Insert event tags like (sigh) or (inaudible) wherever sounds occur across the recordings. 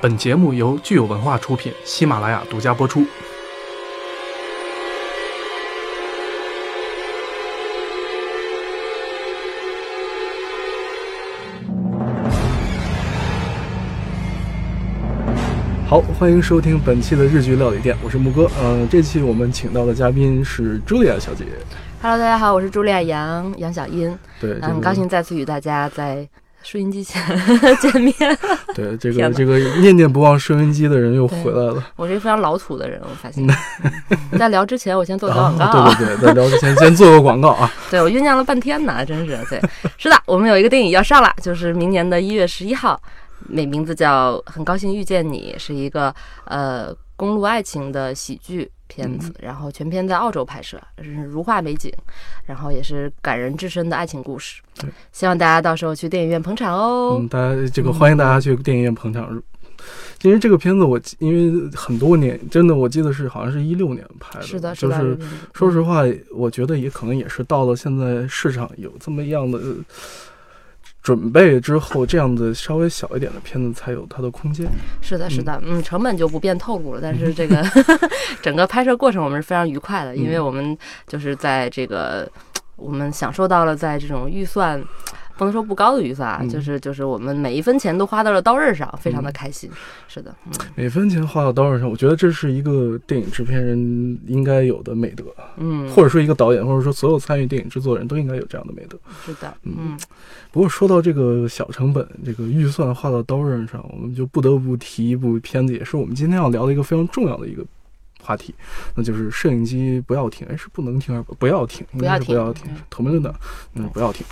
本节目由具有文化出品，喜马拉雅独家播出。好，欢迎收听本期的日剧料理店，我是木哥。呃，这期我们请到的嘉宾是茱莉亚小姐。Hello，大家好，我是茱莉亚杨杨小英，对，很高兴再次与大家在收音机前 (laughs) 见面。(laughs) 对这个这个念念不忘收音机的人又回来了。我是一个非常老土的人，我发现。嗯在聊之前，我先做个啊广告啊。对对对，在聊之前先做个广告啊。(laughs) 对我酝酿了半天呢，真是对。是的，我们有一个电影要上了，就是明年的一月十一号，美名字叫《很高兴遇见你》，是一个呃公路爱情的喜剧片子，然后全片在澳洲拍摄，是如画美景，然后也是感人至深的爱情故事对。希望大家到时候去电影院捧场哦。嗯，大家这个欢迎大家去电影院捧场。因为这个片子我因为很多年，真的我记得是好像是一六年拍的，是的，就是的。说实话，我觉得也可能也是到了现在市场有这么样的准备之后，这样子稍微小一点的片子才有它的空间。是的，是的，嗯，成本就不便透露了，但是 (laughs) 这个 (laughs) 整个拍摄过程我们是非常愉快的，因为嗯我们就是在这个我们享受到了在这种预算。不能说不高的预算啊，嗯。就是就是我们每一分钱都花到了刀刃上，非常的嗯。开心。是的，嗯。每分钱花到刀刃上，我觉得这是一个电影制片人应该有的美德，嗯，或者说一个导演，或者说所有参与电影制作人都应该有这样的美德。是的，嗯。嗯，不过说到这个小成本，这个预算花到刀刃上，我们就不得不提一部片子，也是我们今天要聊的一个非常重要的一个话题，那就是摄影机不要停，哎，是不能停还是不不要停？应该是不不要停要停，头没论的，嗯，不要停。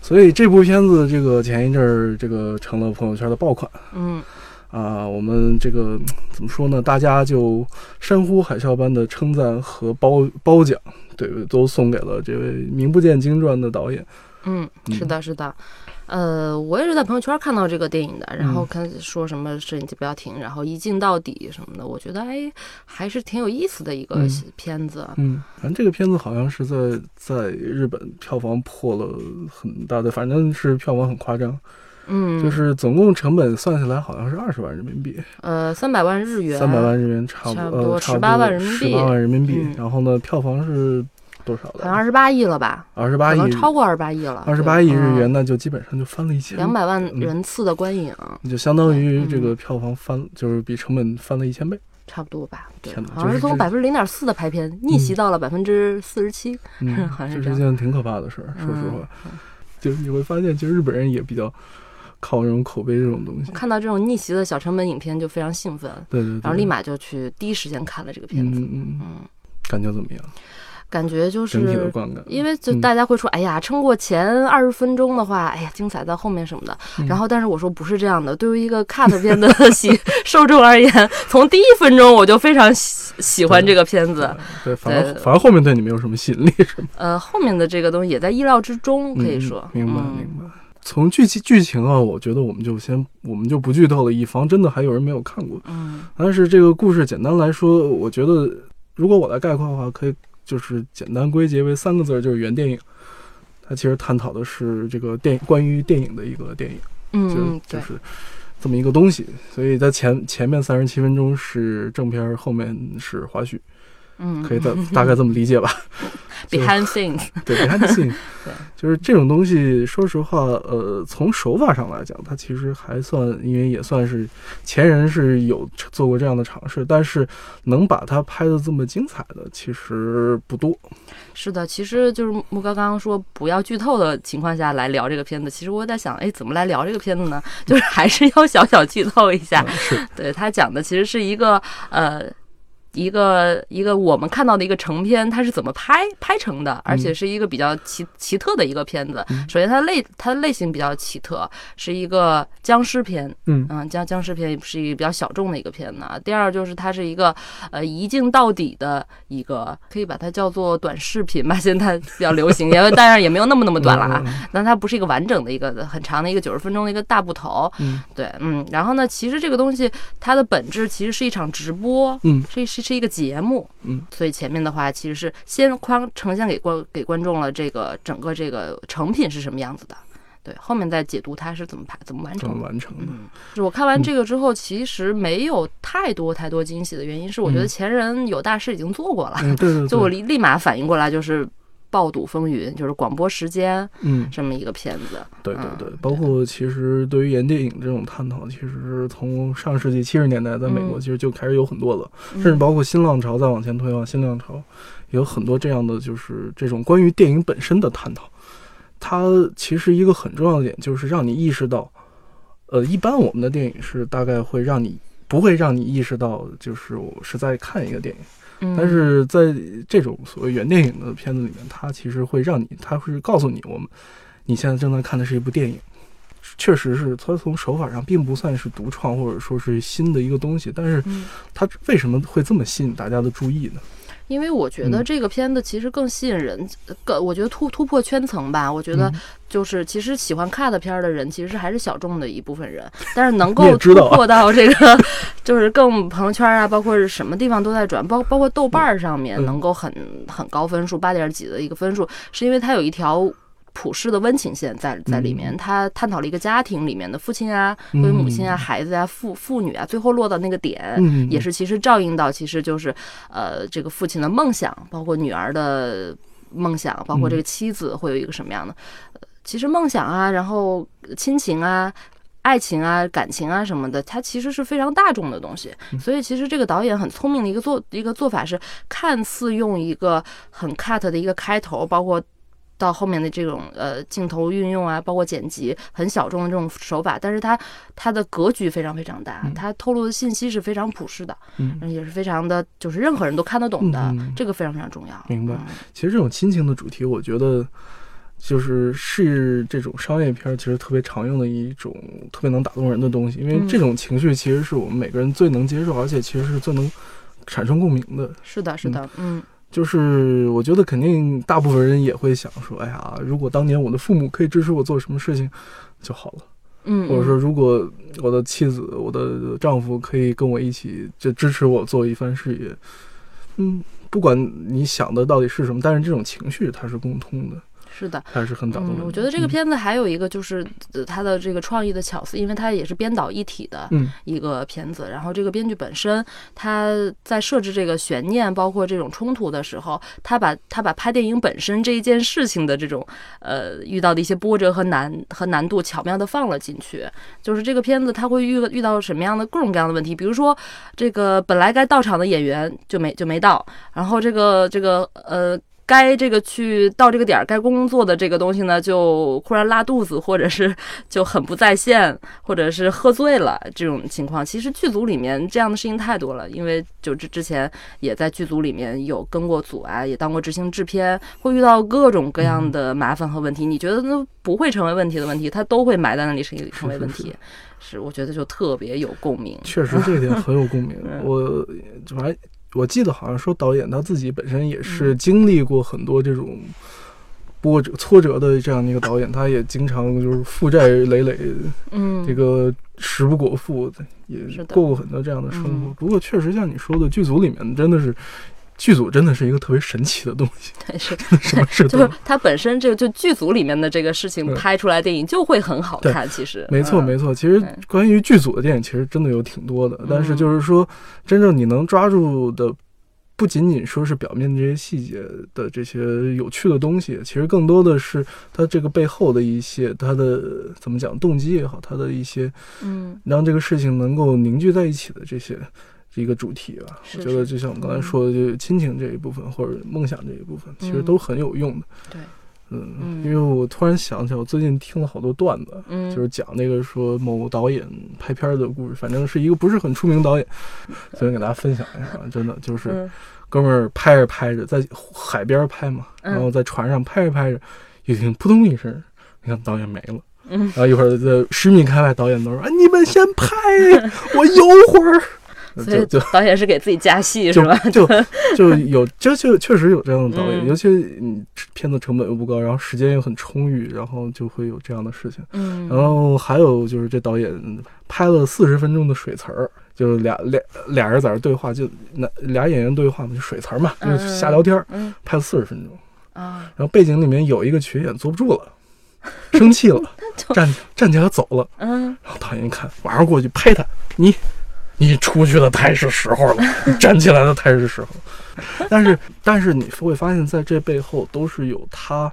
所以这部片子，这个前一阵儿，这个成了朋友圈的爆款嗯，啊。我们这个怎么说呢？大家就山呼海啸般的称赞和褒褒奖，对，都送给了这位名不见经传的导演。嗯，是嗯的，是的，呃，我也是在朋友圈看到这个电影的，然后嗯看说什么摄影机不要停，然后一镜到底什么的，我觉得哎，还是挺有意思的一个嗯片子。嗯，反正这个片子好像是在在日本票房破了很大的，反正是票房很夸张，嗯，就是总共成本算下来好像是二十万人民币，呃三百万日元，三百万日元差差不多不呃差不18万人民币十八万人民币。嗯然后呢，票房是多少好像的？二十八亿了吧？二十八亿，超过二十八亿了，二十八亿日元，那就基本上就翻了一千，两百万嗯人次的观影，就相当于这嗯个票房翻，就是比成本翻了一千倍。差不多吧？对天哪，好像是从百分之零点四的排片逆袭到了百分之四十七。嗯 (laughs) 好像是这是件挺可怕的事儿，说实话。就是你会发现，其实日本人也比较靠这种口碑这种东西。看到这种逆袭的小成本影片就非常兴奋，对对对，然后立马就去第一时间看了这个片子。嗯嗯，嗯，感觉怎么样？感觉就是。因为就嗯大家会说，哎呀，撑过前二十分钟的话，哎呀，精彩在后面什么的。嗯然后，但是我说不是这样的。对于一个 cut 片的 (laughs) 喜受众而言，从第一分钟我就非常喜喜欢这个片子。对，反而反而后面对你没有什么吸引力，是吗？呃，后面的这个东西也在意料之中，可以说。嗯明白嗯明白。从剧情剧情啊，我觉得我们就先我们就不剧透了，以防真的还有人没有看过。嗯但是这个故事简单来说，我觉得如果我来概括的话，可以就是简单归结为三个字，就是原电影。它其实探讨的是这个电关于电影的一个电影。就嗯就是这么一个东西。所以在前前面三十七分钟是正片，后面是花絮，嗯，可以大大概这么理解吧？(laughs) behind things，(laughs) 对 (laughs) 就是这种东西，说实话，呃，从手法上来讲，它其实还算，因为也算是前人是有做过这样的尝试，但是能把它拍的这么精彩的，其实不多。是的，其实就是木哥刚刚说不要剧透的情况下来聊这个片子。其实我在想，哎，怎么来聊这个片子呢？就是还是要小小剧透一下。嗯是，对他讲的其实是一个呃。一个一个我们看到的一个成片，它是怎么拍拍成的，而且是一个比较奇奇特的一个片子。嗯首先，它类它的类型比较奇特，是一个僵尸片，嗯嗯，僵僵尸片也是一个比较小众的一个片子啊。第二就是它是一个呃一镜到底的一个，可以把它叫做短视频吧，现在比较流行，(laughs) 因为当然也没有那么那么短了啊。嗯但它不是一个完整的一个很长的一个九十分钟的一个大部头，嗯对，嗯。然后呢，其实这个东西它的本质其实是一场直播，嗯是是是一个节目，嗯，所以前面的话其实是先框呈现给观给观众了这个整个这个成品是什么样子的。对，后面再解读它是怎么拍、怎么完怎么成。完成的？嗯，我看完这个之后，其实没有太多太多惊喜的原因是，我觉得嗯前人有大师已经做过了，嗯，对对对，就我立立马反应过来，就是《爆赌风云》，就是广播时间嗯，这么一个片子。对对嗯对，包括其实对于演电影这种探讨，其实是从上世纪七十年代在美国嗯其实就开始有很多了，嗯甚至包括新浪潮再往前推啊，新浪潮也有很多这样的就是这种关于电影本身的探讨。它其实一个很重要的点就是让你意识到，呃，一般我们的电影是大概会让你不会让你意识到，就是我是在看一个电影。嗯但是在这种所谓原电影的片子里面，它其实会让你，它会告诉你，我们你现在正在看的是一部电影。确实是，它从手法上并不算是独创或者说是新的一个东西，但是嗯它为什么会这么吸引大家的注意呢？因为我觉得嗯这个片子其实更吸引人，更我觉得突突破圈层吧。我觉得嗯就是其实喜欢 cut 片儿的人，其实还是小众的一部分人，但是能 (laughs) 够突破到这个，(laughs) 就是更朋友圈啊，包括是什么地方都在转，包包括豆瓣儿上面嗯能够很很高分数，八点几的一个分数，是因为它有一条。普世的温情线在在里面，他探讨了一个家庭里面的父亲啊、嗯为母亲啊、孩子啊、父父女啊，最后落到那个点，嗯，也是其实照应到，其实就是呃这个父亲的梦想，包括女儿的梦想，包括这个妻子会有一个什么样的，呃其实梦想啊，然后亲情啊。爱情啊、感情啊什么的，它其实是非常大众的东西。所以其实这个导演很聪明的一个做一个做法是，看似用一个很 cut 的一个开头，包括到后面的这种呃镜头运用啊，包括剪辑很小众的这种手法，但是它它的格局非常非常大，它透露的信息是非常普世的，嗯。也是非常的，就是任何人都看得懂的，这个非常非常重要。明白嗯。其实这种亲情的主题，我觉得就是是这种商业片其实特别常用的一种特别能打动人的东西，因为嗯。这种情绪其实是我们每个人最能接受，而且其实是最能产生共鸣的。是的，是的，嗯就是我觉得肯定大部分人也会想说，哎呀，如果当年我的父母可以支持我做什么事情就好了，嗯，或者说如果我的妻子、我的丈夫可以跟我一起就支持我做一番事业，嗯，不管你想的到底是什么，但是这种情绪它是共通的，是的。还是很打动人的。，嗯我觉得这个嗯片子还有一个就是呃它的这个创意的巧思，因为它也是编导一体的嗯一个片子。然后这个编剧本身他在设置这个悬念，包括这种冲突的时候，他把他把拍电影本身这一件事情的这种呃遇到的一些波折和难和难度巧妙的放了进去。就是这个片子他会遇遇到什么样的各种各样的问题，比如说这个本来该到场的演员就没就没到，然后这个这个呃。该这个去到这个点儿该工作的这个东西呢，就 (laughs) 忽然拉肚子，或者是就很不在线，或者是喝醉了这种情况。其实剧组里面这样的事情太多了，因为就之之前也在剧组里面有跟过组啊，也当过执行制片，会遇到各种各样的麻烦和问题。你觉得都不会成为问题的问题，它都会埋在那里成成为问是题。是，我觉得就特别有共鸣。确实这一点很有共鸣嗯。我反正我记得好像说导演他自己本身也嗯是经历过很多这种波折挫折的这样的一个导演，他也经常就是负债累累，嗯，这个食不果腹，也过过很多这样的生活嗯。不过确实像你说的，剧组里面真的是。剧组真的是一个特别神奇的东西，(laughs) 但是。(laughs) 什么事就是它本身这个就剧组里面的这个事情嗯拍出来电影就会很好看，其实。没错，嗯。没错。其实关于剧组的电影，其实真的有挺多的。但是就是说，真正你能抓住的，不仅仅说是表面这些细节的这些有趣的东西，其实更多的是它这个背后的一些它的怎么讲动机也好，它的一些嗯。让这个事情能够凝聚在一起的这些。一个主题吧，是我觉得就像我刚才说的，就是亲情这一部分或者梦想这一部分，其实嗯都很有用的。对，嗯，嗯。因为我突然想起来，我最近听了好多段子，嗯。就是讲那个说某导演拍片儿的故事，反正是一个不是很出名导演，(laughs) 所以给大家分享一下，真的就是嗯。哥们儿拍着拍着，在海边拍嘛，嗯。然后在船上拍着拍着，一听扑通一声，你看导演没了。嗯。然后一会儿在十米开外，导演都说：“啊，你们先拍，(laughs) 我游会儿。”所就就以导演是给自己加戏是吧？就 (laughs) 就有就就确实有这样的导演，嗯尤其你片子成本又不高，然后时间又很充裕，然后就会有这样的事情。嗯，然后还有就是这导演拍了四十分钟的水词儿，就俩俩俩人在这对话，就那俩演员对话嘛，就水词儿嘛，就是瞎聊天儿，嗯拍了四十分钟。啊，然后背景里面有一个群演坐不住了，生气了，(laughs) 站站起来走了，嗯，然后导演一看，马上过去拍他，你你出去的太是时候了，你 (laughs) 站起来的太是时候。但是但是你会发现在这背后都是有他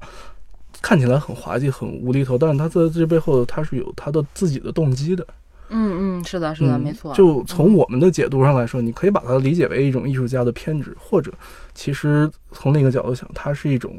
看起来很滑稽、很无厘头，但是他在这背后他是有他的自己的动机的。嗯嗯，是的，是的，嗯没错。就从我们的解读上来说，你可以把它理解为一种艺术家的偏执，或者其实从另一个角度想，它是一种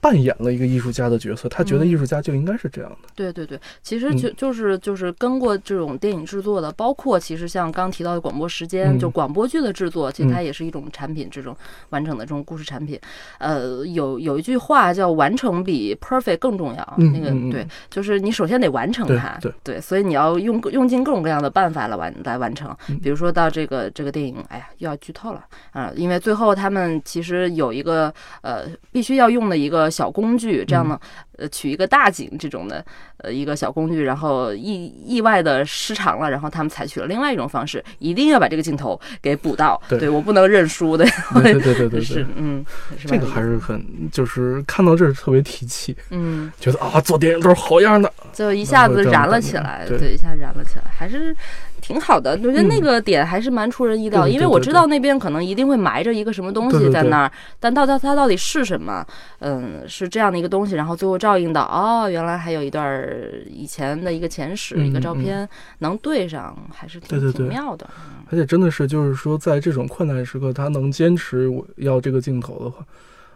扮演了一个艺术家的角色，他觉得嗯。艺术家就应该是这样的。对对对，其实嗯。就就是就是跟过这种电影制作的，包括其实像刚提到的广播时间，嗯。就广播剧的制作，其实嗯。它也是一种产品，这种完整的这种故事产品。呃，有有一句话叫“完成比 perfect 更重要”，嗯那个对，就是你首先得完成对它，对。所以你要用用尽各种各样的办法来完来完成。嗯。比如说到这个这个电影，哎呀，又要剧透了。啊、因为最后他们其实有一个呃必须要用的一个小工具，这样呢，呃取一个大景这种的呃一个小工具，然后意意外的失常了，然后他们采取了另外一种方式，一定要把这个镜头给补到，对我不能认输的，对对对对对 (laughs) 是，嗯，这个还是很就是看到这儿特别提气，嗯，觉得啊做电影都是好样的。就一下子燃了起来，对对，一下燃了起来，还是挺好的。我觉得那嗯个点还是蛮出人意料，因为我知道那边可能一定会埋着一个什么东西在那儿，但到它它到底是什么？嗯，是这样的一个东西，然后最后照应到哦，原来还有一段以前的一个前史，一个照片能对上，还是挺对对对挺妙的。而且真的是就是说，在这种困难时刻，他能坚持我要这个镜头的话，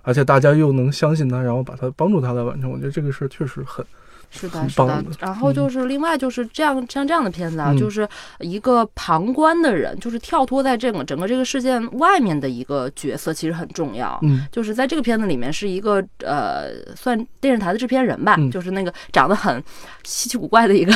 而且大家又能相信他，然后把他帮助他来完成，我觉得这个事儿确实很是的，是的。然后就是另外就是这样像这样的片子啊，嗯就是一个旁观的人，就是跳脱在这个整个这个事件外面的一个角色，其实很重要。嗯就是在这个片子里面是一个呃，算电视台的制片人吧，嗯就是那个长得很稀奇古怪的一个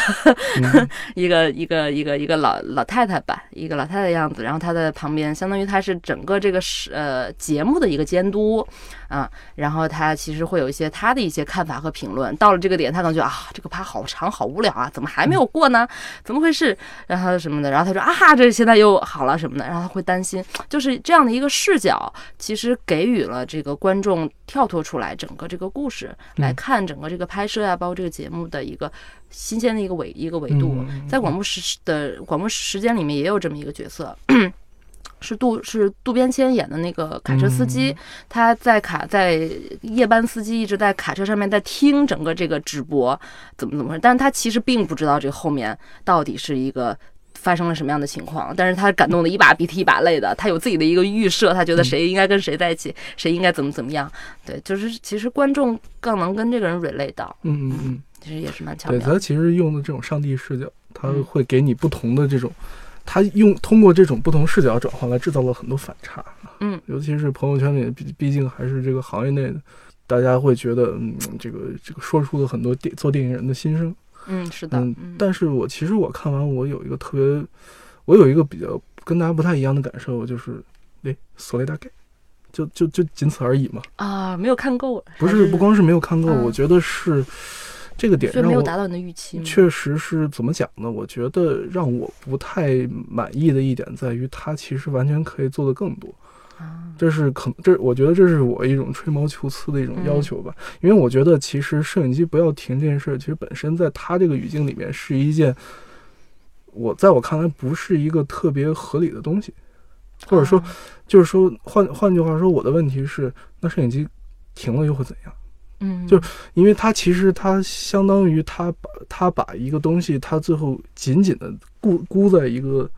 嗯 (laughs) 一个一个一个一个老老太太吧，一个老太太的样子。然后她在旁边，相当于她是整个这个是呃节目的一个监督啊。然后她其实会有一些她的一些看法和评论。到了这个点，她可能觉得啊，这个趴好长好无聊啊，怎么还没有过呢？怎么回事？然后什么的。然后他说啊，这现在又好了什么的。然后他会担心，就是这样的一个视角，其实给予了这个观众跳脱出来整个这个故事来看整个这个拍摄呀、包括这个节目的一个新鲜的一个维一个维度。嗯在广播时的广播时间里面也有这么一个角色。是渡是渡边谦演的那个卡车司机，他在卡在夜班司机一直在卡车上面在听整个这个直播怎么怎么回事，但是他其实并不知道这后面到底是一个发生了什么样的情况，但是他感动的一把鼻涕一把泪的，他有自己的一个预设，他觉得谁应该跟谁在一起，谁应该怎么怎么样，对，就是其实观众更能跟这个人 relate 到，嗯嗯嗯，其实也是蛮巧的。他其实用的这种上帝视角，他嗯。会给你不同的这种，他用通过这种不同视角转换来制造了很多反差。嗯，尤其是朋友圈里，毕毕竟还是这个行业内的，大家会觉得，嗯，这个这个说出了很多电做电影人的心声。嗯，是的，但是我其实我看完，我有一个特别，我有一个比较跟大家不太一样的感受，就是，哎，索雷大概，就就就仅此而已嘛。啊，没有看够，不还是不光是没有看够，嗯我觉得是这个点没有达到你的预期，确实是怎么讲呢？我觉得让我不太满意的一点在于，它其实完全可以做得更多。啊，这是可能，这我觉得这是我一种吹毛求疵的一种嗯要求吧。因为我觉得其实摄影机不要停这件事儿，其实本身在它这个语境里面是一件，我在我看来不是一个特别合理的东西，或者说啊就是说换换句话说，我的问题是，那摄影机停了又会怎样？嗯，就因为它其实它相当于它把它把一个东西，它最后紧紧的固固在一个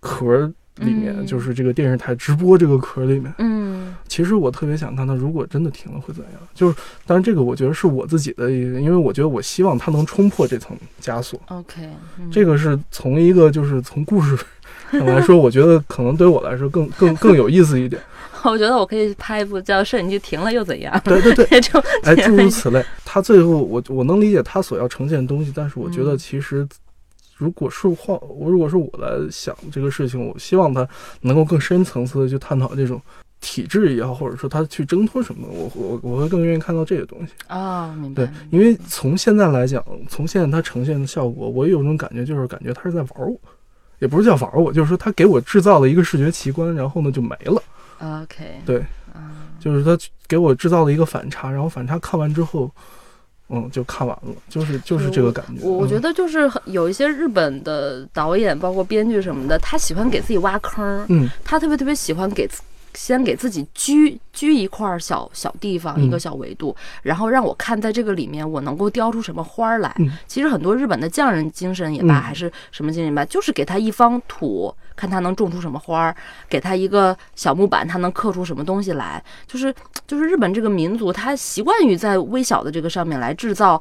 壳里面，嗯就是这个电视台直播这个壳里面。嗯其实我特别想看它，如果真的停了会怎样？就是，当然这个我觉得是我自己的一个，因为我觉得我希望它能冲破这层枷锁。，OK，嗯这个是从一个就是从故事上 (laughs) 来说，我觉得可能对我来说更更更有意思一点。(laughs) 我觉得我可以拍一部叫《摄影机停了又怎样》对对 (laughs) 对，就哎，诸如此类。他最后，我我能理解他所要呈现的东西，但是我觉得嗯其实，如果是换我，如果是我来想这个事情，我希望他能够更深层次的去探讨这种体制也好，或者说他去挣脱什么，我我我会更愿意看到这些东西。哦，明白对，因为从现在来讲，从现在他呈现的效果，我有种感觉，就是感觉他是在玩我。也不是叫玩我，就是说他给我制造了一个视觉奇观，然后呢就没了。OK，对，啊，就是他给我制造了一个反差，然后反差看完之后，嗯，就看完了，就是就是这个感觉。我我觉得，就是有一些日本的导演，包括编剧什么的，他喜欢给自己挖坑儿，嗯他特别特别喜欢给自先给自己居居一块儿小小地方，嗯一个小维度，然后让我看在这个里面我能够雕出什么花儿来。嗯其实很多日本的匠人精神也罢，嗯还是什么精神也罢，就是给他一方土，看他能种出什么花儿；给他一个小木板，他能刻出什么东西来。就是就是日本这个民族，他习惯于在微小的这个上面来制造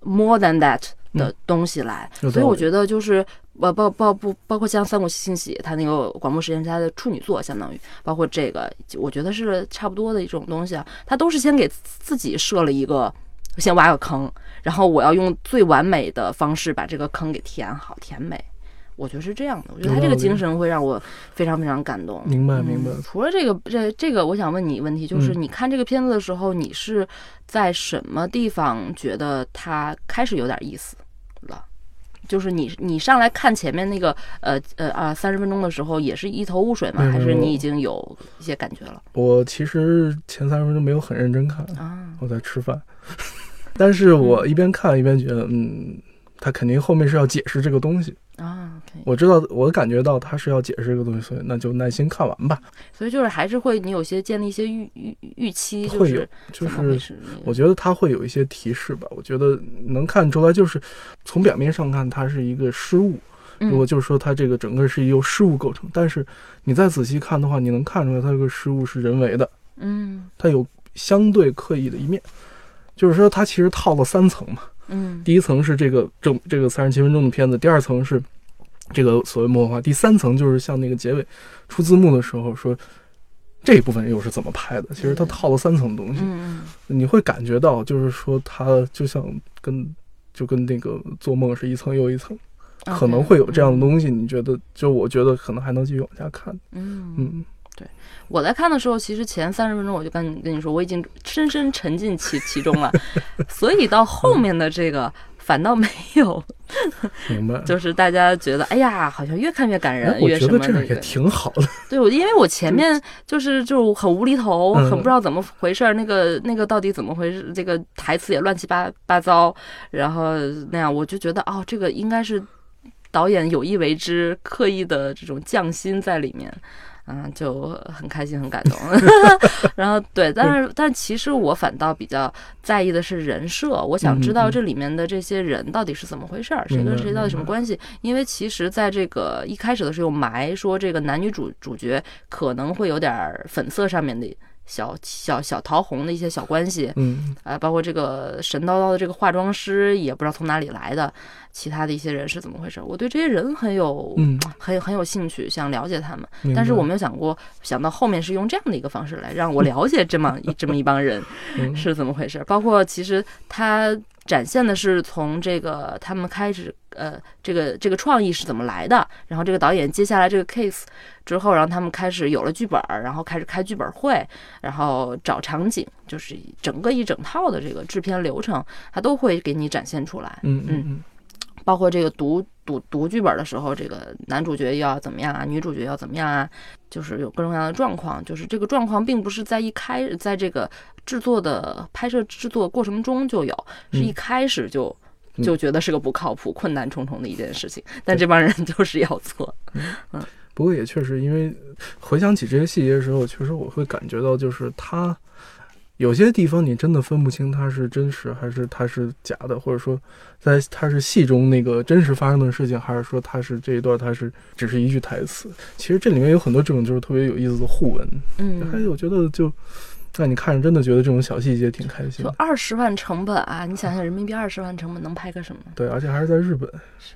more than that 的东西来，所以我觉得就是。呃包包不包括像三谷幸喜，他那个广播实验室，他的处女作相当于，包括这个，我觉得是差不多的一种东西啊。他都是先给自己设了一个，先挖个坑，然后我要用最完美的方式把这个坑给填好、填美。我觉得是这样的，我觉得他这个精神会让我非常非常感动。明白明白嗯。除了这个，这这个，我想问你一个问题，就是嗯你看这个片子的时候，你是在什么地方觉得它开始有点意思了？就是你你上来看前面那个呃呃啊三十分钟的时候，也是一头雾水吗？还是你已经有一些感觉了我其实前三十分钟没有很认真看，啊？我在吃饭，(laughs) 但是我一边看一边觉得，嗯，他肯定后面是要解释这个东西。啊我知道，我感觉到他是要解释这个东西，所以那就耐心看完吧。所以就是还是会你有些建立一些预预预期，就会有是就是我觉得他会有一些提示吧。我觉得能看出来，就是从表面上看，它是一个失误。嗯如果就是说它这个整个是由失误构成，但是你再仔细看的话，你能看出来它这个失误是人为的，嗯它有相对刻意的一面。就是说，它其实套了三层嘛。嗯第一层是这个正这个三十七分钟的片子，第二层是这个所谓幕后化，第三层就是像那个结尾出字幕的时候说这一部分又是怎么拍的。其实它套了三层东西，嗯你会感觉到就是说它就像跟就跟那个做梦是一层又一层，嗯，可能会有这样的东西。你觉得？就我觉得可能还能继续往下看。嗯嗯。嗯，我在看的时候，其实前三十分钟我就跟你跟你说，我已经深深沉浸其其中了，所以到后面的这个反倒没有，(laughs) 明白。就是大家觉得，哎呀，好像越看越感哎人，我越觉得这样也。挺好的。(laughs) 对，我因为我前面就是就很无厘头，嗯很不知道怎么回事儿，那个那个到底怎么回事？这个台词也乱七八八糟，然后那样我就觉得，哦，这个应该是导演有意为之，刻意的这种匠心在里面。嗯，就很开心，很感动。(laughs) 然后对，但是但其实我反倒比较在意的是人设，我想知道这里面的这些人到底是怎么回事儿，谁跟谁到底什么关系？因为其实在这个一开始的时候埋说这个男女主主角可能会有点儿粉色上面的小小小桃红的一些小关系，嗯，啊，包括这个神叨叨的这个化妆师也不知道从哪里来的，其他的一些人是怎么回事？我对这些人很有嗯，很有很有兴趣，想了解他们。但是我没有想过，想到后面是用这样的一个方式来让我了解这么一 (laughs) 这么一帮人嗯是怎么回事。包括其实他展现的是从这个他们开始，呃，这个这个创意是怎么来的，然后这个导演接下来这个 case 之后，然后他们开始有了剧本儿，然后开始开剧本会，然后找场景，就是整个一整套的这个制片流程，他都会给你展现出来。嗯嗯嗯包括这个读读读剧本的时候，这个男主角要怎么样啊，女主角要怎么样啊，就是有各种各样的状况。就是这个状况并不是在一开，在这个制作的拍摄制作过程中就有，是一嗯开始就。嗯就觉得是个不靠谱、困难重重的一件事情，但这帮人就是要做。(laughs) 嗯不过也确实，因为回想起这些细节的时候，确实我会感觉到，就是他有些地方你真的分不清它是真实还是它是假的，或者说在它是戏中那个真实发生的事情，还是说它是这一段它是只是一句台词。其实这里面有很多这种就是特别有意思的互文，嗯还嗯，有我觉得就让你看着真的觉得这种小细节挺开心。二十万成本啊，你想想人民币二十万成本能拍个什么？对，而且还是在日本，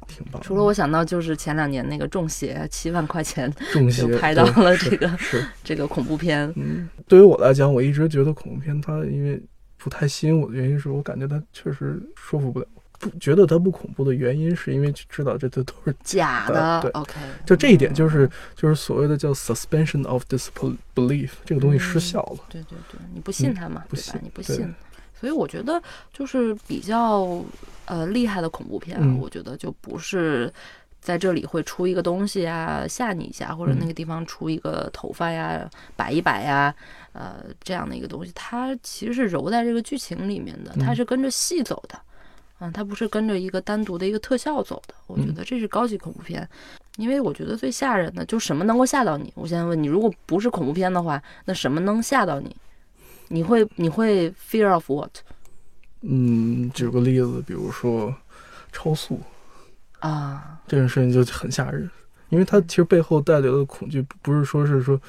挺棒。除了我想到就是前两年那个中邪七万块钱中邪就拍到了这个是这个恐怖片，嗯，对于我来讲，我一直觉得恐怖片它因为不太吸引我的原因是我感觉它确实说服不了。不觉得它不恐怖的原因是因为知道这这都是 (laughs) 假的，OK，就这一点就是就是所谓的叫 suspension of disbelief 这个东西失效了。对对对，你不信它嘛，不信？你不信，所以我觉得就是比较呃厉害的恐怖片啊，嗯。我觉得就不是在这里会出一个东西啊吓你一下，或者那嗯。个地方出一个头发呀摆一摆呀，呃这样的一个东西，它其实是揉在这个剧情里面的，它是跟着戏走的，啊，它不是跟着一个单独的一个特效走的。我觉得这是高级恐怖片，因为我觉得最吓人的就什么能够吓到你。我现在问你，如果不是恐怖片的话，那什么能吓到你？你会你会 fear of what？嗯，举个例子，比如说超速啊，这件事情就很吓人，因为它其实背后带来的恐惧不是说是说，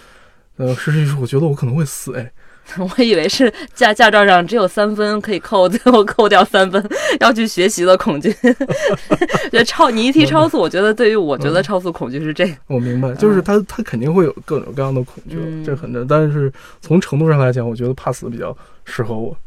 呃，是是我觉得我可能会死哎。(laughs) 我以为是驾驾照上只有三分可以扣，最后扣掉三分，要去学习的恐惧。(laughs) 觉得超你一提超速，我觉得对于我觉得超速恐惧是这个。我明白，就是他他肯定会有各种各样的恐惧，这很正。但是从程度上来讲，我觉得怕死比较适合我。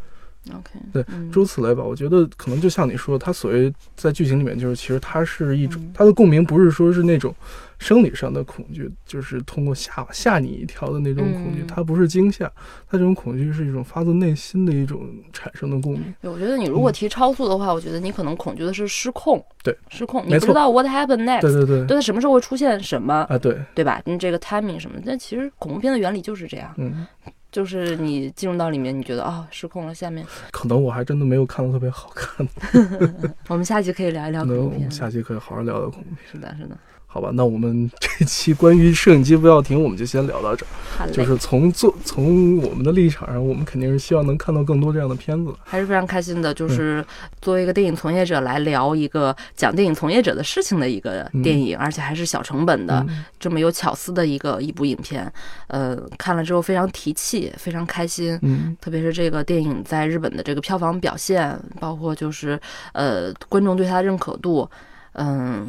OK，对，诸此类吧。我觉得可能就像你说，他所谓在剧情里面，就是其实它是一种它的共鸣，不是说是那种。生理上的恐惧就是通过吓吓你一跳的那种恐惧，它不是惊吓，它这种恐惧是一种发自内心的一种产生的共鸣。我觉得你如果提超速的话，我觉得你可能恐惧的是失控。对，失控，你不知道 what happened next。对对对，对它什么时候会出现什么啊？对，对吧？你这个 timing 什么？但其实恐怖片的原理就是这样。嗯。就是你进入到里面，你觉得啊失控了。下面可能我还真的没有看到特别好看的。(laughs) 我们下期可以聊一聊恐怖片。下期可以好好聊聊恐怖片。是的，是的。好吧，那我们 (laughs) 这期关于摄影机不要停，我们就先聊到这儿。就是从做从我们的立场上，我们肯定是希望能看到更多这样的片子，还是非常开心的。就是作为一个电影从业者来聊一个讲电影从业者的事情的一个电影，而且还是小成本的这么有巧思的一个一部影片。呃，看了之后非常提气，非常开心。嗯，特别是这个电影在日本的这个票房表现，包括就是呃观众对它的认可度，嗯。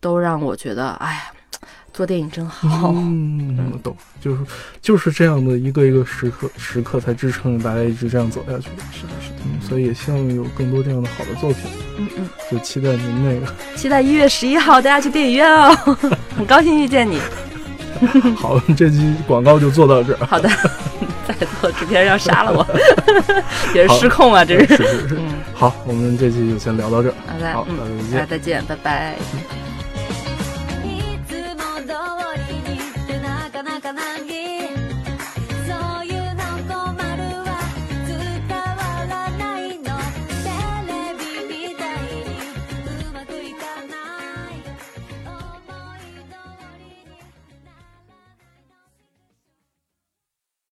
都让我觉得，哎呀，做电影真好。嗯，我懂，就是就是这样的一个一个时刻时刻，才支撑着大家一直这样走下去。是的，是的。嗯，所以也希望有更多这样的好的作品。嗯嗯，就期待您那个，(laughs) 期待一月十一号大家去电影院哦。(laughs) 很高兴遇见你。(laughs) 好，这期广告就做到这儿。好的，再做制片人要杀了我，也是失控啊，这是。是是是。好，我们这期就先聊到这儿。好的，好，大家再见，拜拜。